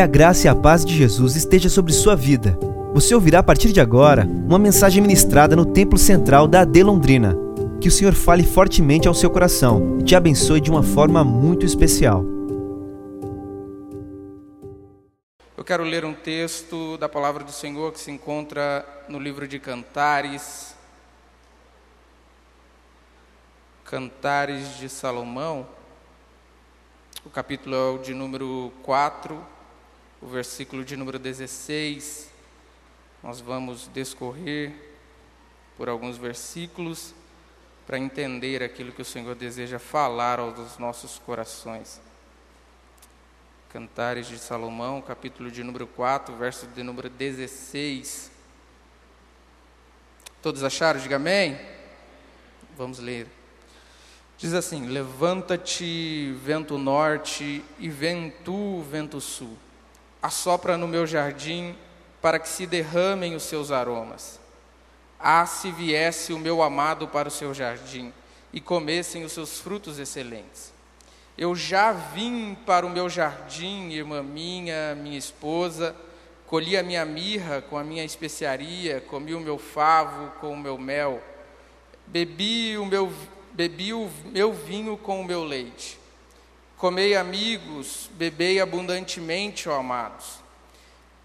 Que a graça e a paz de Jesus esteja sobre sua vida. Você ouvirá a partir de agora uma mensagem ministrada no Templo Central da AD Londrina. Que o Senhor fale fortemente ao seu coração e te abençoe de uma forma muito especial. Eu quero ler um texto da palavra do Senhor que se encontra no livro de Cantares. Cantares de Salomão. O capítulo é o de número 4 o versículo de número 16. Nós vamos discorrer por alguns versículos para entender aquilo que o Senhor deseja falar aos nossos corações. Cantares de Salomão, capítulo de número 4, verso de número 16. Todos acharam? Diga amém. Vamos ler. Diz assim: Levanta-te, vento norte, e vento, vento sul assopra no meu jardim para que se derramem os seus aromas. Ah, se viesse o meu amado para o seu jardim e comessem os seus frutos excelentes. Eu já vim para o meu jardim, irmã minha, minha esposa, colhi a minha mirra com a minha especiaria, comi o meu favo com o meu mel, bebi o meu, bebi o meu vinho com o meu leite. Comei amigos, bebei abundantemente, ó amados.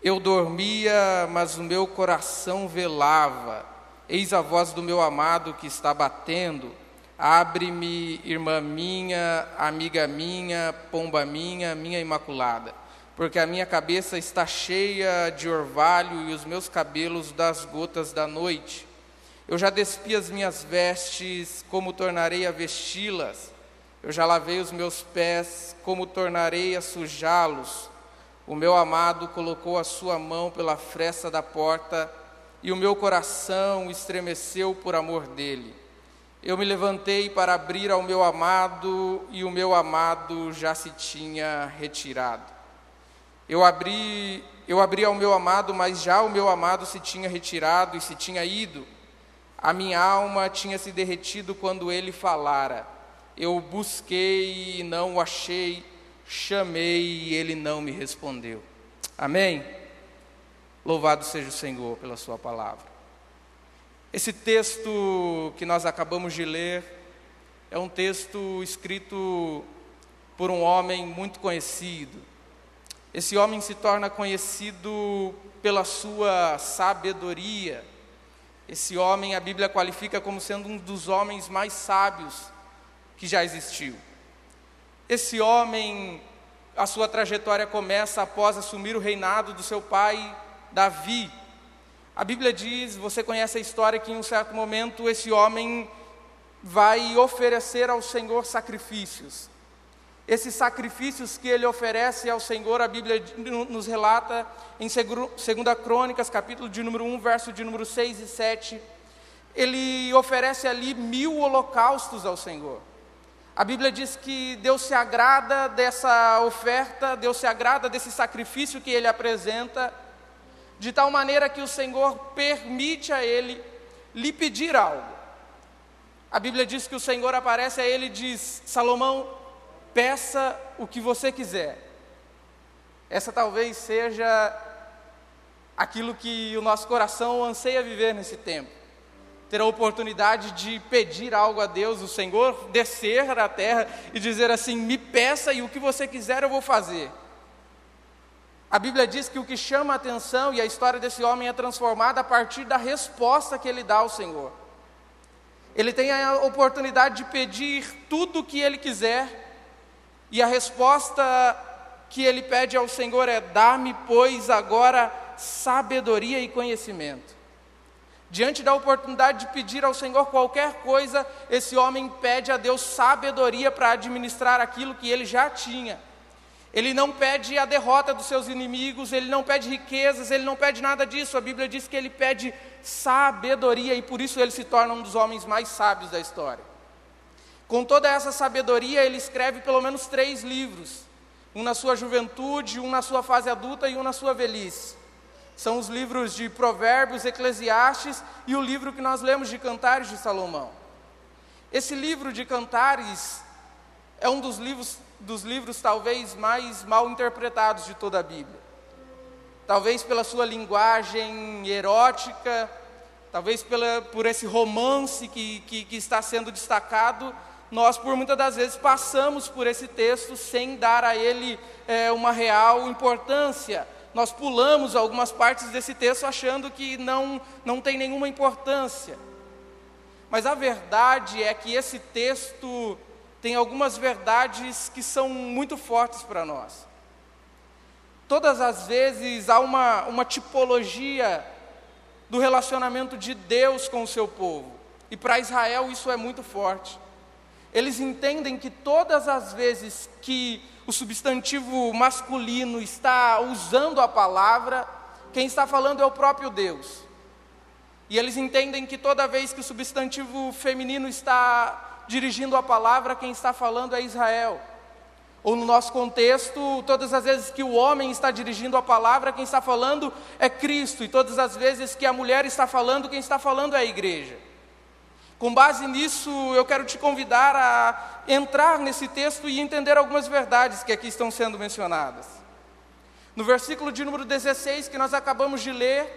Eu dormia, mas o meu coração velava. Eis a voz do meu amado que está batendo. Abre-me, irmã minha, amiga minha, pomba minha, minha imaculada, porque a minha cabeça está cheia de orvalho e os meus cabelos das gotas da noite. Eu já despi as minhas vestes, como tornarei a vesti-las? Eu já lavei os meus pés, como tornarei a sujá-los? O meu amado colocou a sua mão pela fresta da porta, e o meu coração estremeceu por amor dele. Eu me levantei para abrir ao meu amado, e o meu amado já se tinha retirado. Eu abri, eu abri ao meu amado, mas já o meu amado se tinha retirado e se tinha ido. A minha alma tinha se derretido quando ele falara. Eu busquei e não o achei, chamei e ele não me respondeu. Amém? Louvado seja o Senhor pela Sua palavra. Esse texto que nós acabamos de ler é um texto escrito por um homem muito conhecido. Esse homem se torna conhecido pela sua sabedoria. Esse homem a Bíblia qualifica como sendo um dos homens mais sábios que já existiu. Esse homem, a sua trajetória começa após assumir o reinado do seu pai Davi. A Bíblia diz, você conhece a história que em um certo momento esse homem vai oferecer ao Senhor sacrifícios. Esses sacrifícios que ele oferece ao Senhor, a Bíblia nos relata em 2 Crônicas, capítulo de número 1, verso de número 6 e 7. Ele oferece ali mil holocaustos ao Senhor. A Bíblia diz que Deus se agrada dessa oferta, Deus se agrada desse sacrifício que ele apresenta, de tal maneira que o Senhor permite a ele lhe pedir algo. A Bíblia diz que o Senhor aparece a ele e diz: Salomão, peça o que você quiser. Essa talvez seja aquilo que o nosso coração anseia viver nesse tempo ter a oportunidade de pedir algo a Deus, o Senhor descer à terra e dizer assim: me peça e o que você quiser eu vou fazer. A Bíblia diz que o que chama a atenção e a história desse homem é transformada a partir da resposta que ele dá ao Senhor. Ele tem a oportunidade de pedir tudo o que ele quiser, e a resposta que ele pede ao Senhor é: dá-me, pois, agora sabedoria e conhecimento. Diante da oportunidade de pedir ao Senhor qualquer coisa, esse homem pede a Deus sabedoria para administrar aquilo que ele já tinha. Ele não pede a derrota dos seus inimigos, ele não pede riquezas, ele não pede nada disso. A Bíblia diz que ele pede sabedoria e por isso ele se torna um dos homens mais sábios da história. Com toda essa sabedoria, ele escreve pelo menos três livros: um na sua juventude, um na sua fase adulta e um na sua velhice. São os livros de Provérbios, Eclesiastes e o livro que nós lemos de Cantares de Salomão. Esse livro de Cantares é um dos livros, dos livros talvez mais mal interpretados de toda a Bíblia. talvez pela sua linguagem erótica, talvez pela, por esse romance que, que, que está sendo destacado, nós por muitas das vezes passamos por esse texto sem dar a ele é, uma real importância. Nós pulamos algumas partes desse texto achando que não, não tem nenhuma importância. Mas a verdade é que esse texto tem algumas verdades que são muito fortes para nós. Todas as vezes há uma, uma tipologia do relacionamento de Deus com o seu povo. E para Israel isso é muito forte. Eles entendem que todas as vezes que o substantivo masculino está usando a palavra, quem está falando é o próprio Deus. E eles entendem que toda vez que o substantivo feminino está dirigindo a palavra, quem está falando é Israel. Ou no nosso contexto, todas as vezes que o homem está dirigindo a palavra, quem está falando é Cristo. E todas as vezes que a mulher está falando, quem está falando é a igreja. Com base nisso, eu quero te convidar a entrar nesse texto e entender algumas verdades que aqui estão sendo mencionadas. No versículo de número 16 que nós acabamos de ler,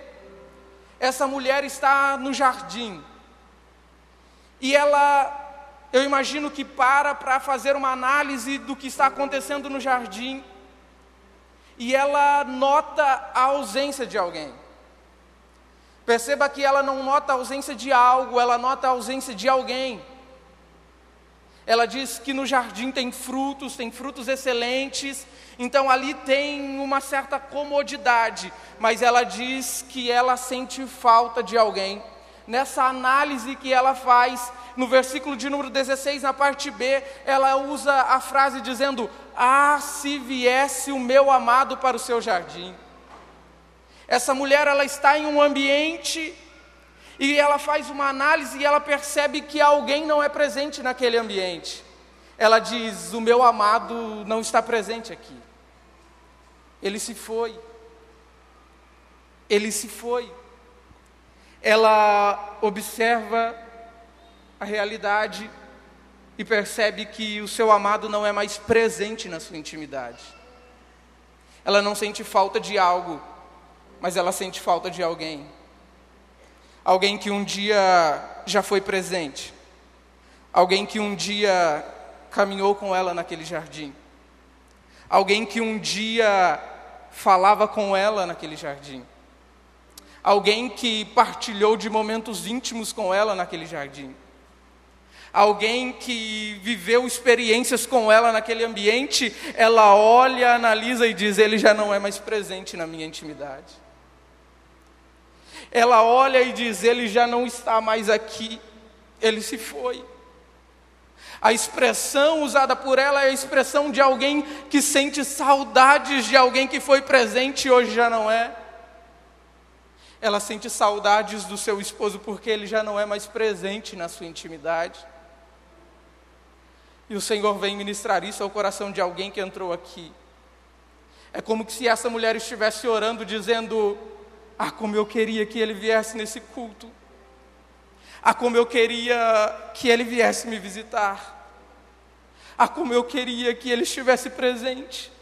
essa mulher está no jardim. E ela, eu imagino que para para fazer uma análise do que está acontecendo no jardim. E ela nota a ausência de alguém. Perceba que ela não nota a ausência de algo, ela nota a ausência de alguém. Ela diz que no jardim tem frutos, tem frutos excelentes, então ali tem uma certa comodidade, mas ela diz que ela sente falta de alguém. Nessa análise que ela faz, no versículo de número 16, na parte B, ela usa a frase dizendo: Ah, se viesse o meu amado para o seu jardim. Essa mulher, ela está em um ambiente e ela faz uma análise e ela percebe que alguém não é presente naquele ambiente. Ela diz: O meu amado não está presente aqui. Ele se foi. Ele se foi. Ela observa a realidade e percebe que o seu amado não é mais presente na sua intimidade. Ela não sente falta de algo, mas ela sente falta de alguém. Alguém que um dia já foi presente, alguém que um dia caminhou com ela naquele jardim, alguém que um dia falava com ela naquele jardim, alguém que partilhou de momentos íntimos com ela naquele jardim, alguém que viveu experiências com ela naquele ambiente, ela olha, analisa e diz: ele já não é mais presente na minha intimidade. Ela olha e diz: Ele já não está mais aqui, ele se foi. A expressão usada por ela é a expressão de alguém que sente saudades de alguém que foi presente e hoje já não é. Ela sente saudades do seu esposo porque ele já não é mais presente na sua intimidade. E o Senhor vem ministrar isso ao coração de alguém que entrou aqui. É como se essa mulher estivesse orando, dizendo: ah, como eu queria que ele viesse nesse culto. Ah, como eu queria que ele viesse me visitar. Ah, como eu queria que ele estivesse presente.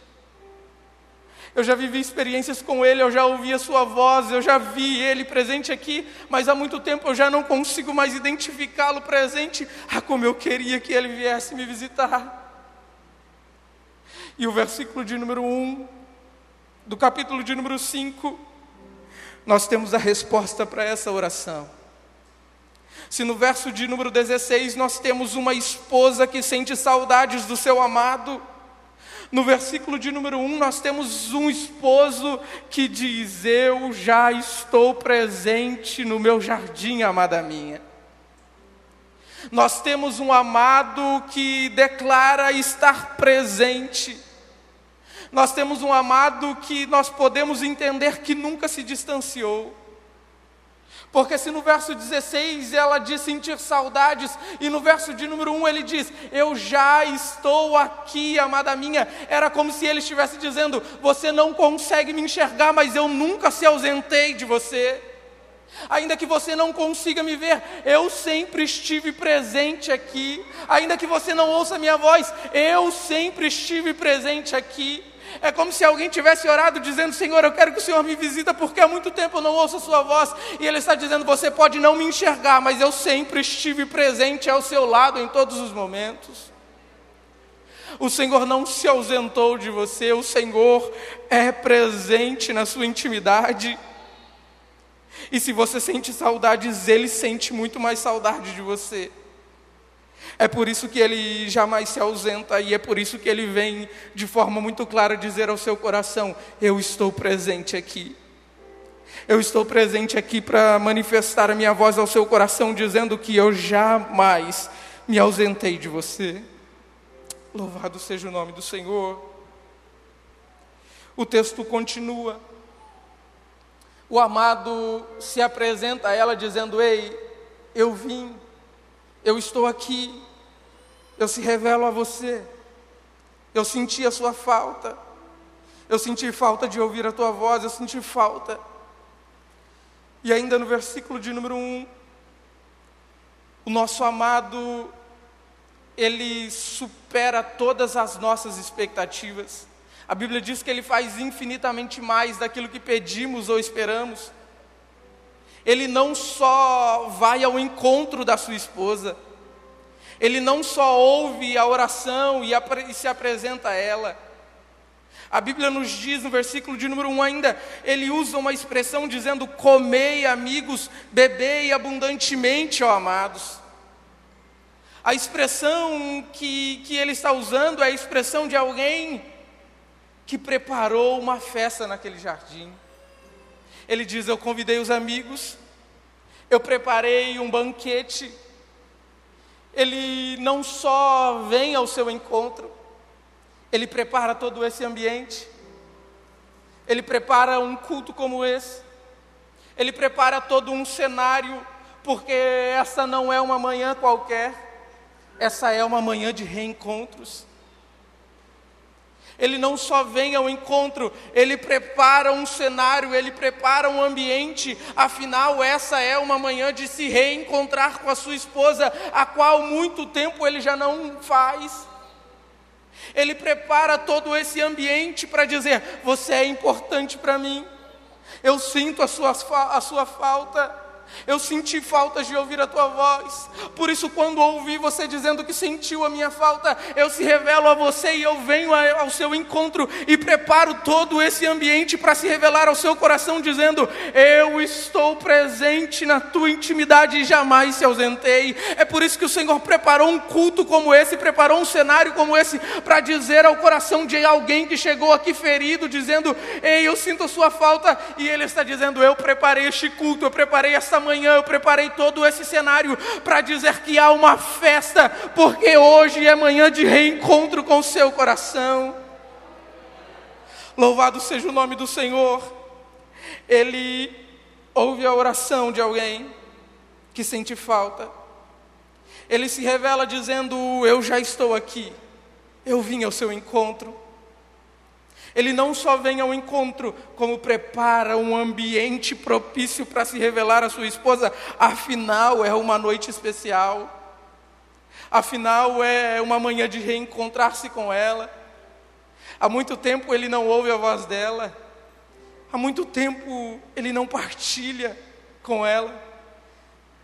Eu já vivi experiências com ele, eu já ouvi a sua voz, eu já vi ele presente aqui, mas há muito tempo eu já não consigo mais identificá-lo presente. Ah, como eu queria que ele viesse me visitar. E o versículo de número 1, do capítulo de número 5, nós temos a resposta para essa oração. Se no verso de número 16 nós temos uma esposa que sente saudades do seu amado, no versículo de número 1 nós temos um esposo que diz: Eu já estou presente no meu jardim, amada minha. Nós temos um amado que declara estar presente. Nós temos um amado que nós podemos entender que nunca se distanciou. Porque se no verso 16 ela diz sentir saudades, e no verso de número 1 ele diz: Eu já estou aqui, amada minha. Era como se ele estivesse dizendo: Você não consegue me enxergar, mas eu nunca se ausentei de você. Ainda que você não consiga me ver, eu sempre estive presente aqui. Ainda que você não ouça minha voz, eu sempre estive presente aqui. É como se alguém tivesse orado dizendo: Senhor, eu quero que o Senhor me visita porque há muito tempo eu não ouço a Sua voz. E Ele está dizendo: Você pode não me enxergar, mas eu sempre estive presente ao seu lado em todos os momentos. O Senhor não se ausentou de você, o Senhor é presente na sua intimidade. E se você sente saudades, Ele sente muito mais saudade de você. É por isso que ele jamais se ausenta e é por isso que ele vem de forma muito clara dizer ao seu coração: Eu estou presente aqui. Eu estou presente aqui para manifestar a minha voz ao seu coração, dizendo que eu jamais me ausentei de você. Louvado seja o nome do Senhor. O texto continua. O amado se apresenta a ela dizendo: Ei, eu vim, eu estou aqui, eu se revelo a você. Eu senti a sua falta. Eu senti falta de ouvir a tua voz, eu senti falta. E ainda no versículo de número 1, o nosso amado, ele supera todas as nossas expectativas. A Bíblia diz que ele faz infinitamente mais daquilo que pedimos ou esperamos. Ele não só vai ao encontro da sua esposa, ele não só ouve a oração e, se apresenta a ela. A Bíblia nos diz no versículo de número 1 ainda, ele usa uma expressão dizendo: Comei, amigos, bebei abundantemente, ó amados. A expressão que, que ele está usando é a expressão de alguém que preparou uma festa naquele jardim. Ele diz: Eu convidei os amigos, eu preparei um banquete. Ele não só vem ao seu encontro, ele prepara todo esse ambiente, ele prepara um culto como esse, ele prepara todo um cenário, porque essa não é uma manhã qualquer, essa é uma manhã de reencontros. Ele não só vem ao encontro, ele prepara um cenário, ele prepara um ambiente. Afinal, essa é uma manhã de se reencontrar com a sua esposa, a qual muito tempo ele já não faz. Ele prepara todo esse ambiente para dizer: Você é importante para mim, eu sinto a sua, a sua falta. Eu senti faltas de ouvir a tua voz. Por isso, quando ouvi você dizendo que sentiu a minha falta, eu se revelo a você e eu venho ao seu encontro e preparo todo esse ambiente para se revelar ao seu coração, dizendo: Eu estou presente na tua intimidade e jamais se ausentei. É por isso que o Senhor preparou um culto como esse, preparou um cenário como esse, para dizer ao coração de alguém que chegou aqui ferido, dizendo: Ei, eu sinto a sua falta, e ele está dizendo: Eu preparei este culto, eu preparei essa essa manhã eu preparei todo esse cenário para dizer que há uma festa, porque hoje é manhã de reencontro com o seu coração. Louvado seja o nome do Senhor. Ele ouve a oração de alguém que sente falta. Ele se revela dizendo: Eu já estou aqui, eu vim ao seu encontro. Ele não só vem ao encontro, como prepara um ambiente propício para se revelar à sua esposa. Afinal, é uma noite especial. Afinal, é uma manhã de reencontrar-se com ela. Há muito tempo ele não ouve a voz dela. Há muito tempo ele não partilha com ela.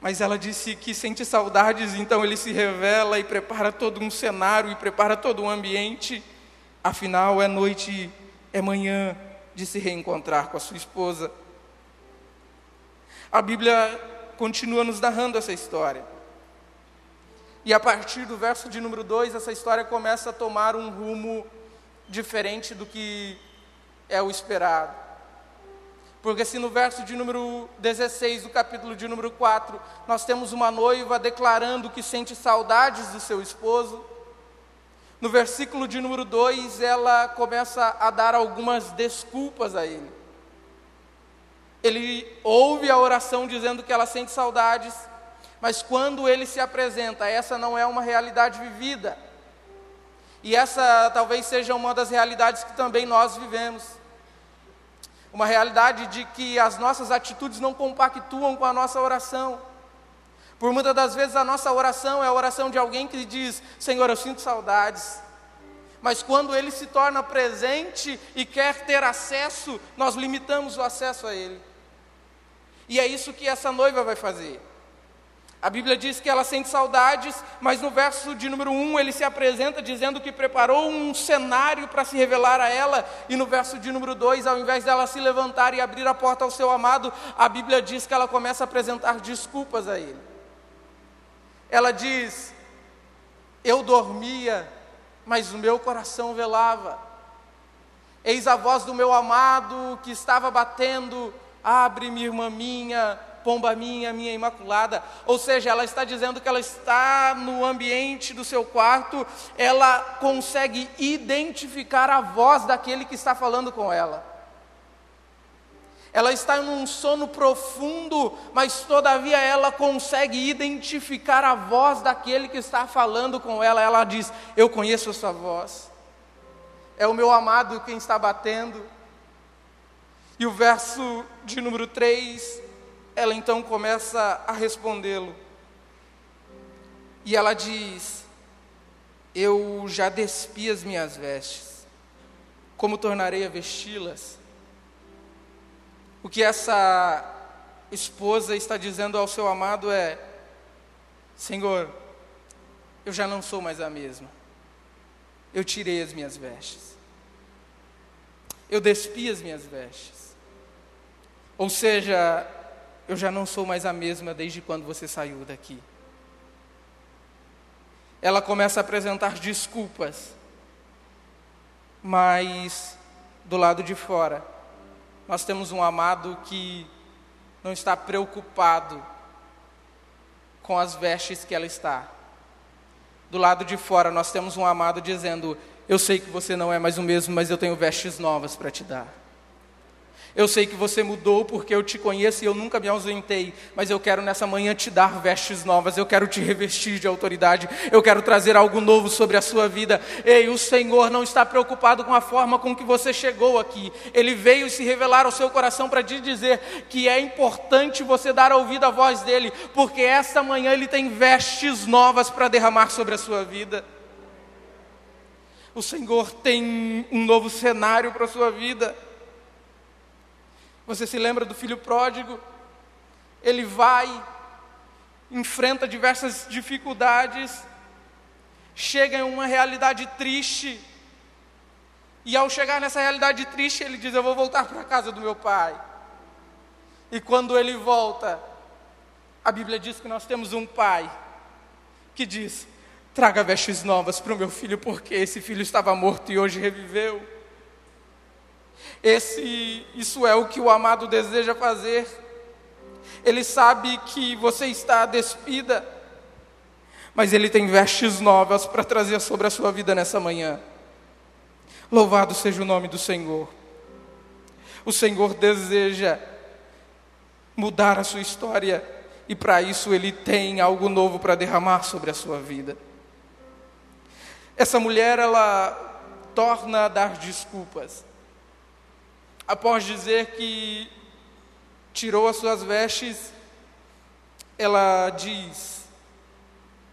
Mas ela disse que sente saudades, então ele se revela e prepara todo um cenário e prepara todo um ambiente. Afinal, é noite é manhã de se reencontrar com a sua esposa. A Bíblia continua nos narrando essa história. E a partir do verso de número 2, essa história começa a tomar um rumo diferente do que é o esperado. Porque se no verso de número 16 do capítulo de número 4, nós temos uma noiva declarando que sente saudades do seu esposo, no versículo de número 2, ela começa a dar algumas desculpas a ele. Ele ouve a oração dizendo que ela sente saudades, mas quando ele se apresenta, essa não é uma realidade vivida. E essa talvez seja uma das realidades que também nós vivemos. Uma realidade de que as nossas atitudes não compactuam com a nossa oração. Por muitas das vezes a nossa oração é a oração de alguém que diz: Senhor, eu sinto saudades. Mas quando ele se torna presente e quer ter acesso, nós limitamos o acesso a ele. E é isso que essa noiva vai fazer. A Bíblia diz que ela sente saudades, mas no verso de número 1 ele se apresenta dizendo que preparou um cenário para se revelar a ela, e no verso de número 2, ao invés dela se levantar e abrir a porta ao seu amado, a Bíblia diz que ela começa a apresentar desculpas a ele. Ela diz: Eu dormia, mas o meu coração velava. Eis a voz do meu amado que estava batendo, abre-me, irmã minha pomba minha, minha imaculada. Ou seja, ela está dizendo que ela está no ambiente do seu quarto, ela consegue identificar a voz daquele que está falando com ela. Ela está em um sono profundo, mas todavia ela consegue identificar a voz daquele que está falando com ela. Ela diz: Eu conheço a sua voz. É o meu amado quem está batendo. E o verso de número 3 ela então começa a respondê-lo. E ela diz: Eu já despi as minhas vestes, como tornarei a vesti-las? O que essa esposa está dizendo ao seu amado é: Senhor, eu já não sou mais a mesma. Eu tirei as minhas vestes. Eu despi as minhas vestes. Ou seja, eu já não sou mais a mesma desde quando você saiu daqui. Ela começa a apresentar desculpas, mas do lado de fora, nós temos um amado que não está preocupado com as vestes que ela está. Do lado de fora, nós temos um amado dizendo: Eu sei que você não é mais o mesmo, mas eu tenho vestes novas para te dar. Eu sei que você mudou porque eu te conheço e eu nunca me ausentei, mas eu quero nessa manhã te dar vestes novas, eu quero te revestir de autoridade, eu quero trazer algo novo sobre a sua vida. Ei, o Senhor não está preocupado com a forma com que você chegou aqui, Ele veio se revelar ao seu coração para te dizer que é importante você dar ouvido à voz dEle, porque esta manhã Ele tem vestes novas para derramar sobre a sua vida. O Senhor tem um novo cenário para a sua vida. Você se lembra do filho pródigo? Ele vai, enfrenta diversas dificuldades, chega em uma realidade triste, e ao chegar nessa realidade triste, ele diz: Eu vou voltar para a casa do meu pai. E quando ele volta, a Bíblia diz que nós temos um pai que diz: Traga vestes novas para o meu filho, porque esse filho estava morto e hoje reviveu. Esse, isso é o que o amado deseja fazer. Ele sabe que você está despida, mas ele tem vestes novas para trazer sobre a sua vida nessa manhã. Louvado seja o nome do Senhor. O Senhor deseja mudar a sua história e para isso ele tem algo novo para derramar sobre a sua vida. Essa mulher ela torna a dar desculpas após dizer que tirou as suas vestes, ela diz: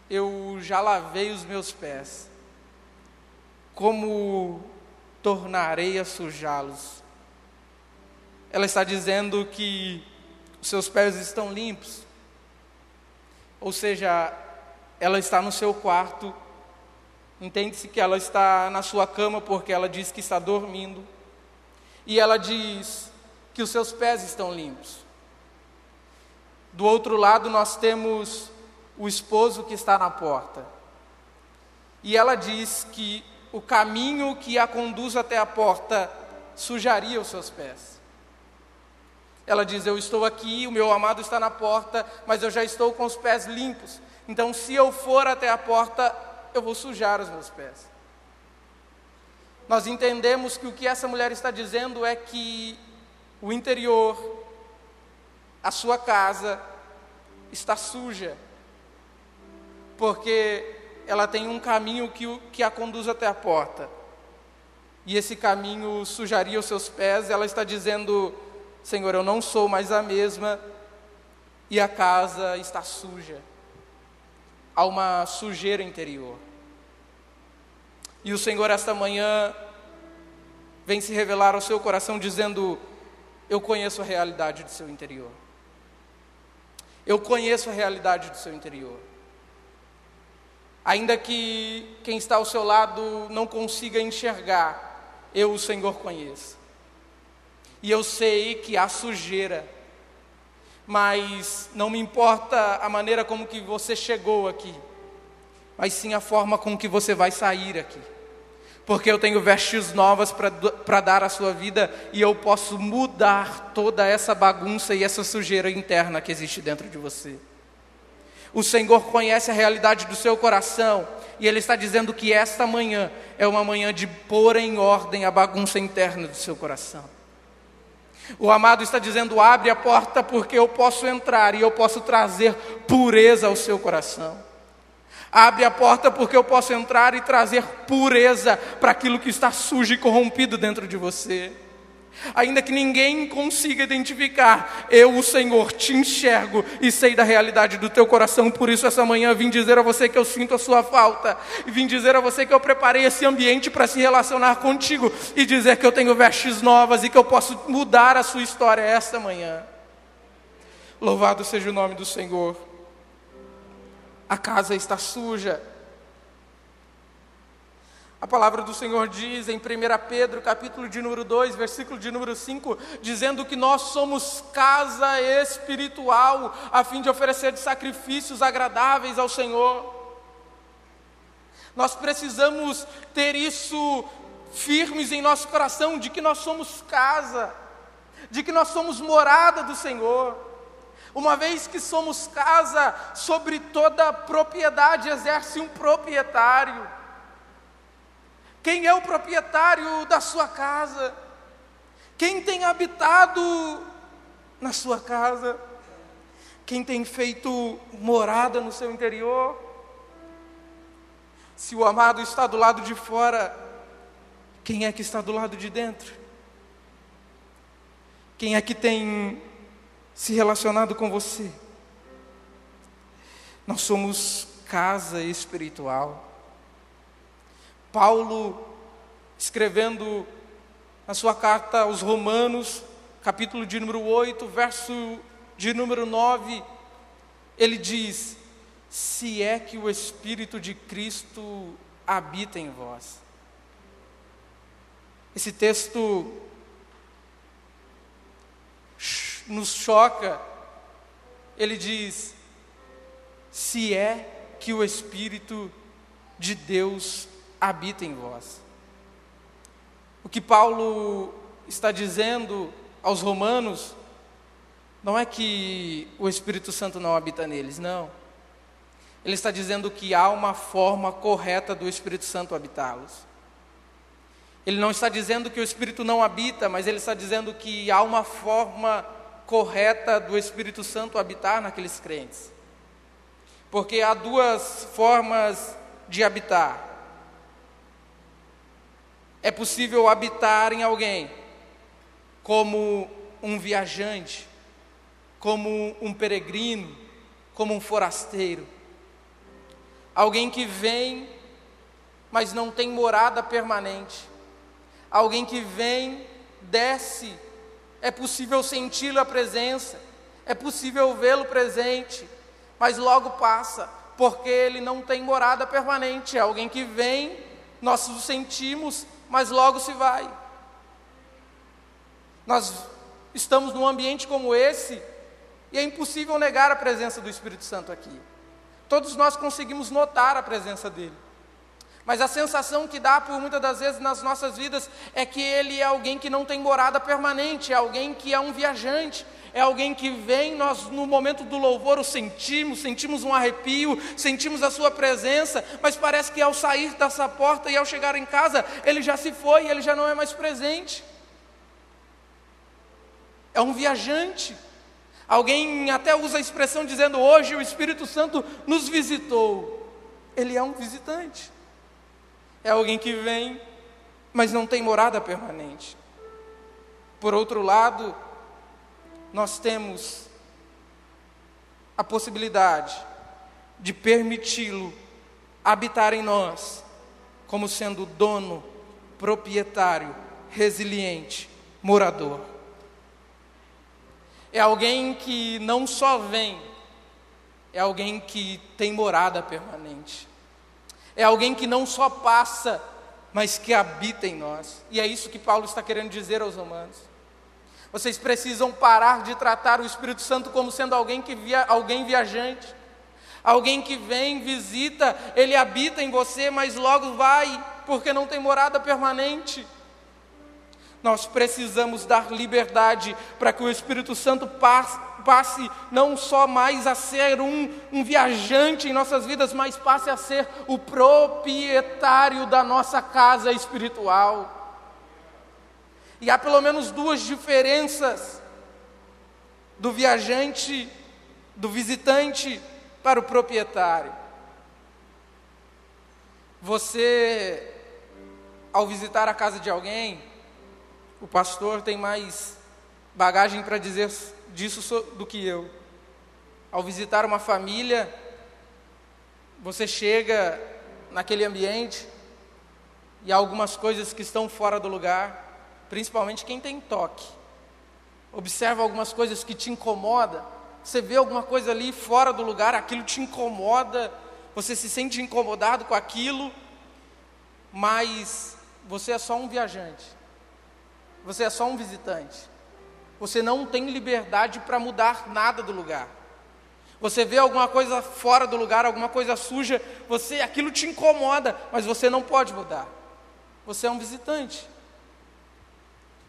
Eu já lavei os meus pés, como tornarei a sujá-los? Ela está dizendo que os seus pés estão limpos, ou seja, ela está no seu quarto, entende-se que ela está na sua cama porque ela diz que está dormindo e ela diz que os seus pés estão limpos. Do outro lado, nós temos o esposo que está na porta. E ela diz que o caminho que a conduz até a porta sujaria os seus pés. Ela diz: Eu estou aqui, o meu amado está na porta, mas eu já estou com os pés limpos. Então, se eu for até a porta, eu vou sujar os meus pés nós entendemos que o que essa mulher está dizendo é que o interior, a sua casa, está suja, porque ela tem um caminho que, que a conduz até a porta, e esse caminho sujaria os seus pés, ela está dizendo: Senhor, eu não sou mais a mesma, e a casa está suja, há uma sujeira interior. E o Senhor, esta manhã, vem se revelar ao seu coração, dizendo: Eu conheço a realidade do seu interior. Eu conheço a realidade do seu interior. Ainda que quem está ao seu lado não consiga enxergar, eu, o Senhor, conheço. E eu sei que há sujeira, mas não me importa a maneira como que você chegou aqui, mas sim a forma com que você vai sair aqui. Porque eu tenho vestes novas para dar à sua vida e eu posso mudar toda essa bagunça e essa sujeira interna que existe dentro de você. O Senhor conhece a realidade do seu coração e Ele está dizendo que esta manhã é uma manhã de pôr em ordem a bagunça interna do seu coração. O amado está dizendo: abre a porta porque eu posso entrar e eu posso trazer pureza ao seu coração. Abre a porta porque eu posso entrar e trazer pureza para aquilo que está sujo e corrompido dentro de você. Ainda que ninguém consiga identificar, eu, o Senhor, te enxergo e sei da realidade do teu coração. Por isso, essa manhã vim dizer a você que eu sinto a sua falta, e vim dizer a você que eu preparei esse ambiente para se relacionar contigo e dizer que eu tenho vestes novas e que eu posso mudar a sua história esta manhã. Louvado seja o nome do Senhor. A casa está suja, a palavra do Senhor diz em 1 Pedro, capítulo de número 2, versículo de número 5, dizendo que nós somos casa espiritual, a fim de oferecer sacrifícios agradáveis ao Senhor. Nós precisamos ter isso firmes em nosso coração, de que nós somos casa, de que nós somos morada do Senhor. Uma vez que somos casa, sobre toda propriedade exerce um proprietário. Quem é o proprietário da sua casa? Quem tem habitado na sua casa? Quem tem feito morada no seu interior? Se o amado está do lado de fora, quem é que está do lado de dentro? Quem é que tem se relacionado com você? Nós somos casa espiritual. Paulo, escrevendo na sua carta aos Romanos, capítulo de número 8, verso de número 9, ele diz: Se é que o Espírito de Cristo habita em vós. Esse texto nos choca. Ele diz: Se é que o Espírito de Deus habita em vós. O que Paulo está dizendo aos romanos não é que o Espírito Santo não habita neles, não. Ele está dizendo que há uma forma correta do Espírito Santo habitá-los. Ele não está dizendo que o Espírito não habita, mas ele está dizendo que há uma forma correta do Espírito Santo habitar naqueles crentes. Porque há duas formas de habitar. É possível habitar em alguém como um viajante, como um peregrino, como um forasteiro. Alguém que vem, mas não tem morada permanente. Alguém que vem, desce, é possível senti-lo a presença, é possível vê-lo presente, mas logo passa, porque ele não tem morada permanente. É alguém que vem, nós o sentimos, mas logo se vai. Nós estamos num ambiente como esse e é impossível negar a presença do Espírito Santo aqui. Todos nós conseguimos notar a presença dele. Mas a sensação que dá por muitas das vezes nas nossas vidas é que ele é alguém que não tem morada permanente, é alguém que é um viajante, é alguém que vem, nós no momento do louvor o sentimos, sentimos um arrepio, sentimos a sua presença, mas parece que ao sair dessa porta e ao chegar em casa, ele já se foi, ele já não é mais presente. É um viajante. Alguém até usa a expressão dizendo: Hoje o Espírito Santo nos visitou. Ele é um visitante. É alguém que vem, mas não tem morada permanente. Por outro lado, nós temos a possibilidade de permiti-lo habitar em nós como sendo dono, proprietário, resiliente, morador. É alguém que não só vem, é alguém que tem morada permanente. É alguém que não só passa, mas que habita em nós. E é isso que Paulo está querendo dizer aos romanos. Vocês precisam parar de tratar o Espírito Santo como sendo alguém que via, alguém viajante, alguém que vem, visita, ele habita em você, mas logo vai, porque não tem morada permanente. Nós precisamos dar liberdade para que o Espírito Santo passe, passe, não só mais a ser um, um viajante em nossas vidas, mas passe a ser o proprietário da nossa casa espiritual. E há pelo menos duas diferenças do viajante, do visitante para o proprietário. Você, ao visitar a casa de alguém, o pastor tem mais bagagem para dizer disso do que eu. Ao visitar uma família, você chega naquele ambiente e há algumas coisas que estão fora do lugar, principalmente quem tem toque. Observa algumas coisas que te incomodam. Você vê alguma coisa ali fora do lugar, aquilo te incomoda, você se sente incomodado com aquilo, mas você é só um viajante. Você é só um visitante. Você não tem liberdade para mudar nada do lugar. Você vê alguma coisa fora do lugar, alguma coisa suja, você aquilo te incomoda, mas você não pode mudar. Você é um visitante.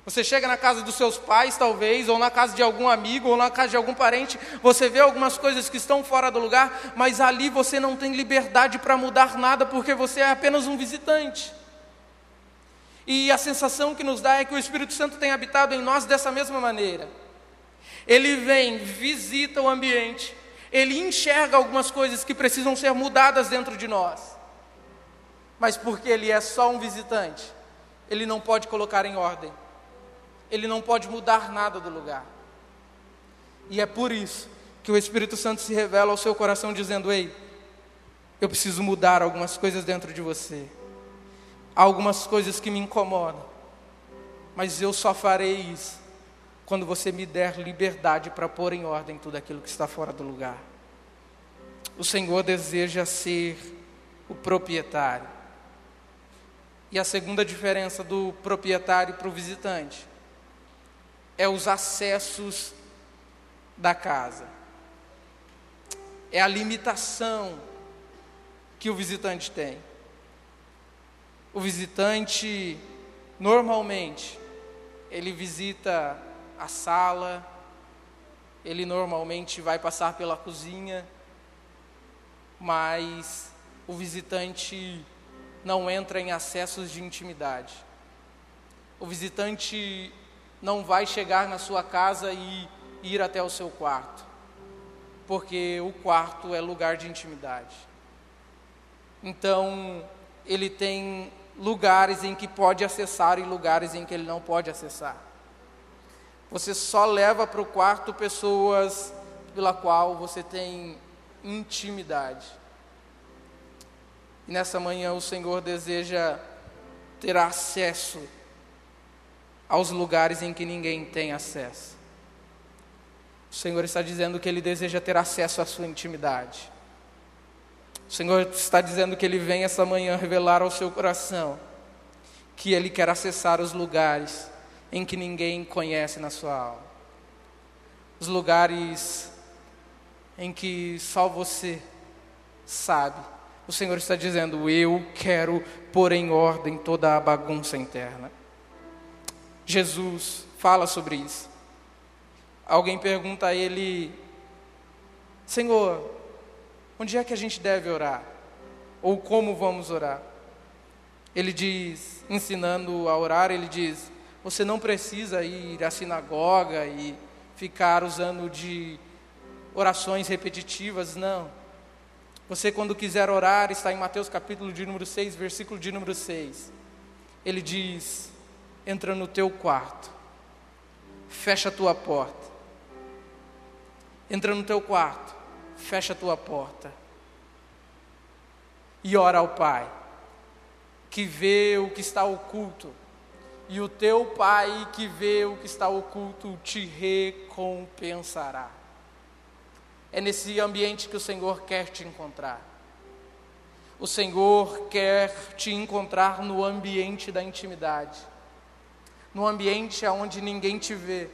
Você chega na casa dos seus pais, talvez, ou na casa de algum amigo, ou na casa de algum parente, você vê algumas coisas que estão fora do lugar, mas ali você não tem liberdade para mudar nada, porque você é apenas um visitante. E a sensação que nos dá é que o Espírito Santo tem habitado em nós dessa mesma maneira. Ele vem, visita o ambiente, ele enxerga algumas coisas que precisam ser mudadas dentro de nós. Mas porque ele é só um visitante, ele não pode colocar em ordem, ele não pode mudar nada do lugar. E é por isso que o Espírito Santo se revela ao seu coração dizendo: Ei, eu preciso mudar algumas coisas dentro de você. Há algumas coisas que me incomodam, mas eu só farei isso quando você me der liberdade para pôr em ordem tudo aquilo que está fora do lugar. O Senhor deseja ser o proprietário. E a segunda diferença do proprietário para o visitante é os acessos da casa. É a limitação que o visitante tem. O visitante, normalmente, ele visita a sala, ele normalmente vai passar pela cozinha, mas o visitante não entra em acessos de intimidade. O visitante não vai chegar na sua casa e ir até o seu quarto, porque o quarto é lugar de intimidade. Então, ele tem lugares em que pode acessar e lugares em que ele não pode acessar. Você só leva para o quarto pessoas pela qual você tem intimidade. E nessa manhã o Senhor deseja ter acesso aos lugares em que ninguém tem acesso. O Senhor está dizendo que Ele deseja ter acesso à sua intimidade. O Senhor está dizendo que Ele vem essa manhã revelar ao seu coração que Ele quer acessar os lugares em que ninguém conhece na sua alma. Os lugares em que só você sabe. O Senhor está dizendo: Eu quero pôr em ordem toda a bagunça interna. Jesus fala sobre isso. Alguém pergunta a ele: Senhor, Onde é que a gente deve orar? Ou como vamos orar? Ele diz, ensinando a orar, ele diz: você não precisa ir à sinagoga e ficar usando de orações repetitivas, não. Você, quando quiser orar, está em Mateus capítulo de número 6, versículo de número 6. Ele diz: entra no teu quarto, fecha a tua porta. Entra no teu quarto, fecha a tua porta e ora ao Pai. que vê o que está oculto, e o teu Pai que vê o que está oculto te recompensará. É nesse ambiente que o Senhor quer te encontrar. O Senhor quer te encontrar no ambiente da intimidade, no ambiente onde ninguém te vê.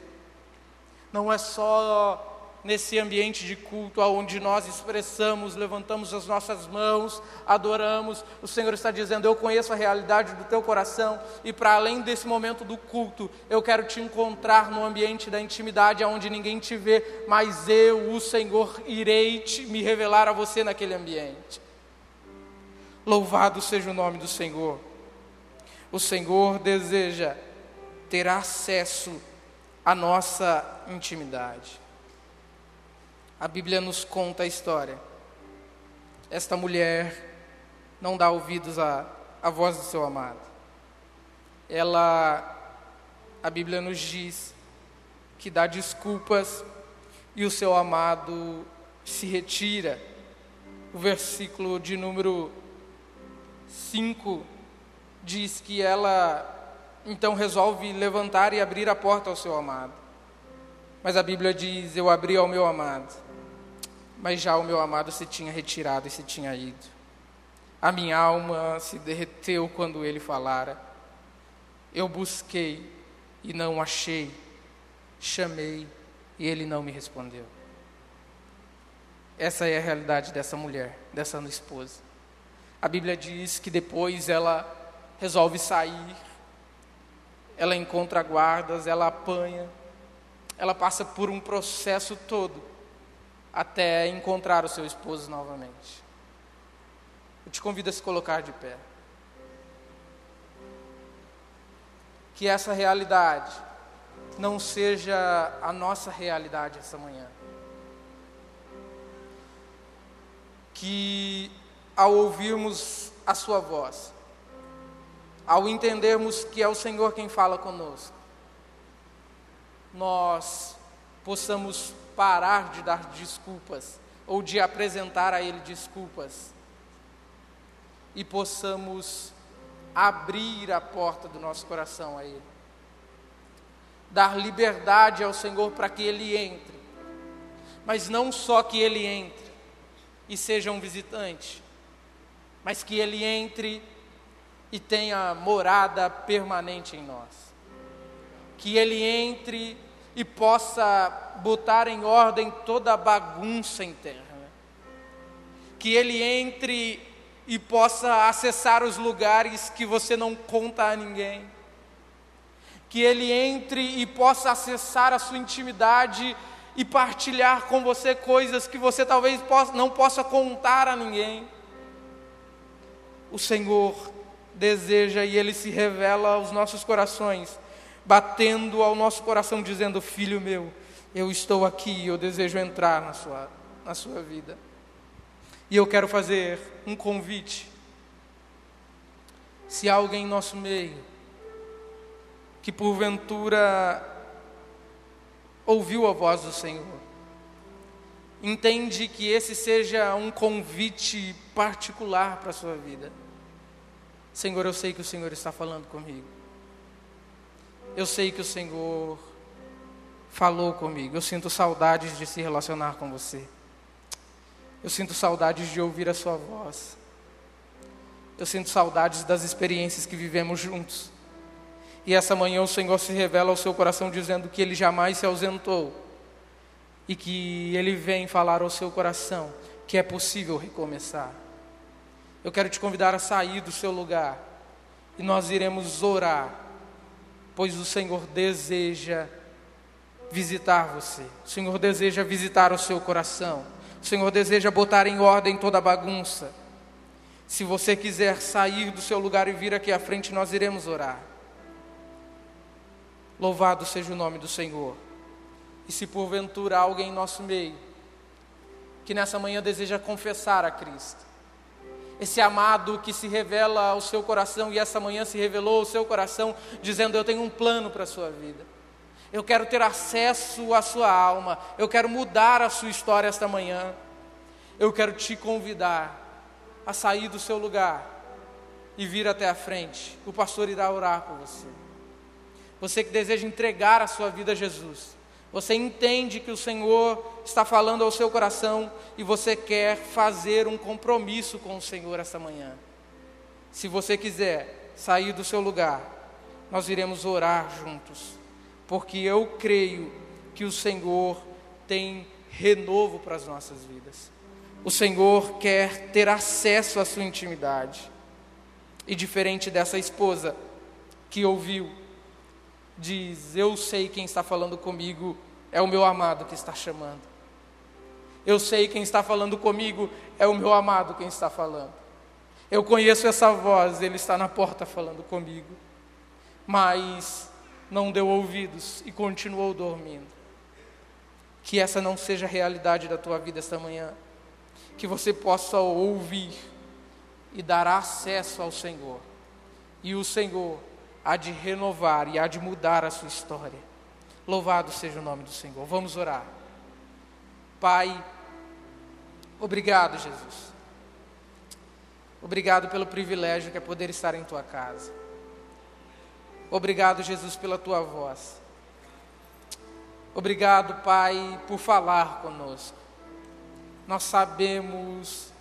Não é só nesse ambiente de culto, onde nós expressamos, levantamos as nossas mãos, adoramos. O Senhor está dizendo: Eu conheço a realidade do teu coração, e para além desse momento do culto, eu quero te encontrar no ambiente da intimidade, onde ninguém te vê, mas eu, o Senhor, irei te, me revelar a você naquele ambiente. Louvado seja o nome do Senhor. O Senhor deseja ter acesso à nossa intimidade. A Bíblia nos conta a história. Esta mulher não dá ouvidos à, à voz do seu amado. Ela, a Bíblia nos diz que dá desculpas e o seu amado se retira. O versículo de número 5 diz que ela então resolve levantar e abrir a porta ao seu amado. Mas a Bíblia diz: Eu abri ao meu amado mas já o meu amado se tinha retirado e se tinha ido. A minha alma se derreteu quando ele falara. Eu busquei e não achei. Chamei e ele não me respondeu. Essa é a realidade dessa mulher, dessa esposa. A Bíblia diz que depois ela resolve sair, ela encontra guardas, ela apanha, ela passa por um processo todo até encontrar o seu esposo novamente. Eu te convido a se colocar de pé. Que essa realidade não seja a nossa realidade essa manhã. Que ao ouvirmos a Sua voz, ao entendermos que é o Senhor quem fala conosco, nós possamos parar de dar desculpas ou de apresentar a Ele desculpas. E possamos abrir a porta do nosso coração a Ele, dar liberdade ao Senhor para que Ele entre, mas não só que Ele entre e seja um visitante, mas que Ele entre e tenha morada permanente em nós, que Ele entre e possa botar em ordem toda a bagunça interna. Que ele entre e possa acessar os lugares que você não conta a ninguém. Que ele entre e possa acessar a sua intimidade e partilhar com você coisas que você talvez não possa contar a ninguém. O Senhor deseja e ele se revela aos nossos corações batendo ao nosso coração, dizendo: Filho meu, eu estou aqui, eu desejo entrar na sua, na sua vida. E eu quero fazer um convite. Se há alguém em nosso meio que porventura ouviu a voz do Senhor, entende que esse seja um convite particular para a sua vida. Senhor, eu sei que o Senhor está falando comigo. Eu sei que o Senhor falou comigo. Eu sinto saudades de se relacionar com você. Eu sinto saudades de ouvir a sua voz. Eu sinto saudades das experiências que vivemos juntos. E essa manhã o Senhor se revela ao seu coração dizendo que ele jamais se ausentou e que ele vem falar ao seu coração que é possível recomeçar. Eu quero te convidar a sair do seu lugar e nós iremos orar pois o Senhor deseja visitar você. O Senhor deseja visitar o seu coração. O Senhor deseja botar em ordem toda a bagunça. Se você quiser sair do seu lugar e vir aqui à frente, nós iremos orar. Louvado seja o nome do Senhor. E se porventura alguém em nosso meio que nessa manhã deseja confessar a Cristo, esse amado que se revela ao seu coração e essa manhã se revelou ao seu coração, dizendo: Eu tenho um plano para a sua vida. Eu quero ter acesso à sua alma. Eu quero mudar a sua história esta manhã. Eu quero te convidar a sair do seu lugar e vir até a frente. O pastor irá orar por você. Você que deseja entregar a sua vida a Jesus. Você entende que o Senhor está falando ao seu coração e você quer fazer um compromisso com o Senhor esta manhã. Se você quiser sair do seu lugar, nós iremos orar juntos, porque eu creio que o Senhor tem renovo para as nossas vidas. O Senhor quer ter acesso à sua intimidade. E diferente dessa esposa que ouviu, diz: Eu sei quem está falando comigo, é o meu amado que está chamando. Eu sei quem está falando comigo, é o meu amado quem está falando. Eu conheço essa voz, ele está na porta falando comigo. Mas não deu ouvidos e continuou dormindo. Que essa não seja a realidade da tua vida esta manhã. Que você possa ouvir e dar acesso ao Senhor. E o Senhor há de renovar e há de mudar a sua história. Louvado seja o nome do Senhor. Vamos orar. Pai, obrigado, Jesus. Obrigado pelo privilégio que é poder estar em tua casa. Obrigado, Jesus, pela tua voz. Obrigado, Pai, por falar conosco. Nós sabemos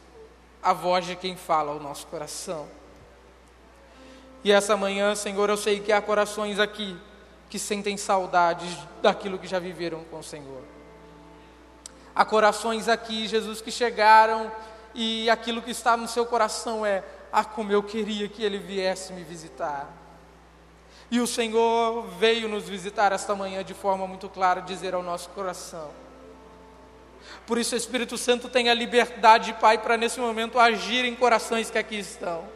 a voz de quem fala ao nosso coração. E essa manhã, Senhor, eu sei que há corações aqui que sentem saudades daquilo que já viveram com o Senhor. Há corações aqui, Jesus, que chegaram e aquilo que está no seu coração é: ah, como eu queria que ele viesse me visitar. E o Senhor veio nos visitar esta manhã de forma muito clara, dizer ao nosso coração: por isso, o Espírito Santo tem a liberdade, Pai, para nesse momento agir em corações que aqui estão.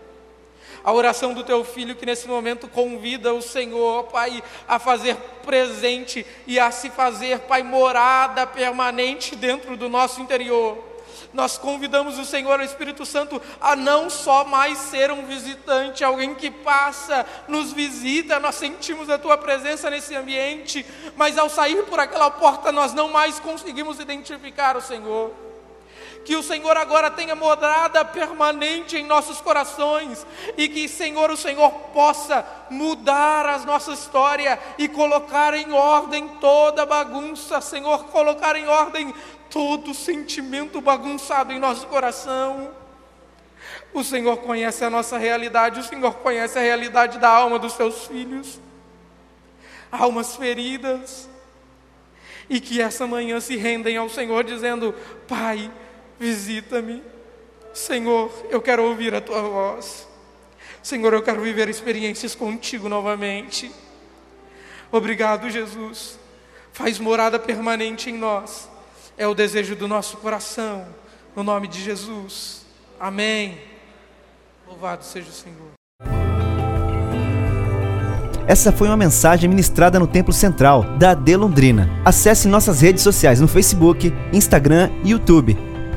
A oração do teu filho que nesse momento convida o Senhor, Pai, a fazer presente e a se fazer, Pai, morada permanente dentro do nosso interior nós convidamos o Senhor, o Espírito Santo, a não só mais ser um visitante, alguém que passa, nos visita, nós sentimos a tua presença nesse ambiente, mas ao sair por aquela porta nós não mais conseguimos identificar o Senhor. Que o Senhor agora tenha morada permanente em nossos corações e que, Senhor, o Senhor possa mudar a nossa história e colocar em ordem toda bagunça, Senhor, colocar em ordem todo sentimento bagunçado em nosso coração. O Senhor conhece a nossa realidade, o Senhor conhece a realidade da alma dos seus filhos, almas feridas, e que essa manhã se rendem ao Senhor, dizendo: Pai, visita-me, Senhor, eu quero ouvir a tua voz, Senhor, eu quero viver experiências contigo novamente. Obrigado, Jesus, faz morada permanente em nós é o desejo do nosso coração, no nome de Jesus. Amém. Louvado seja o Senhor. Essa foi uma mensagem ministrada no Templo Central da AD Londrina. Acesse nossas redes sociais no Facebook, Instagram e YouTube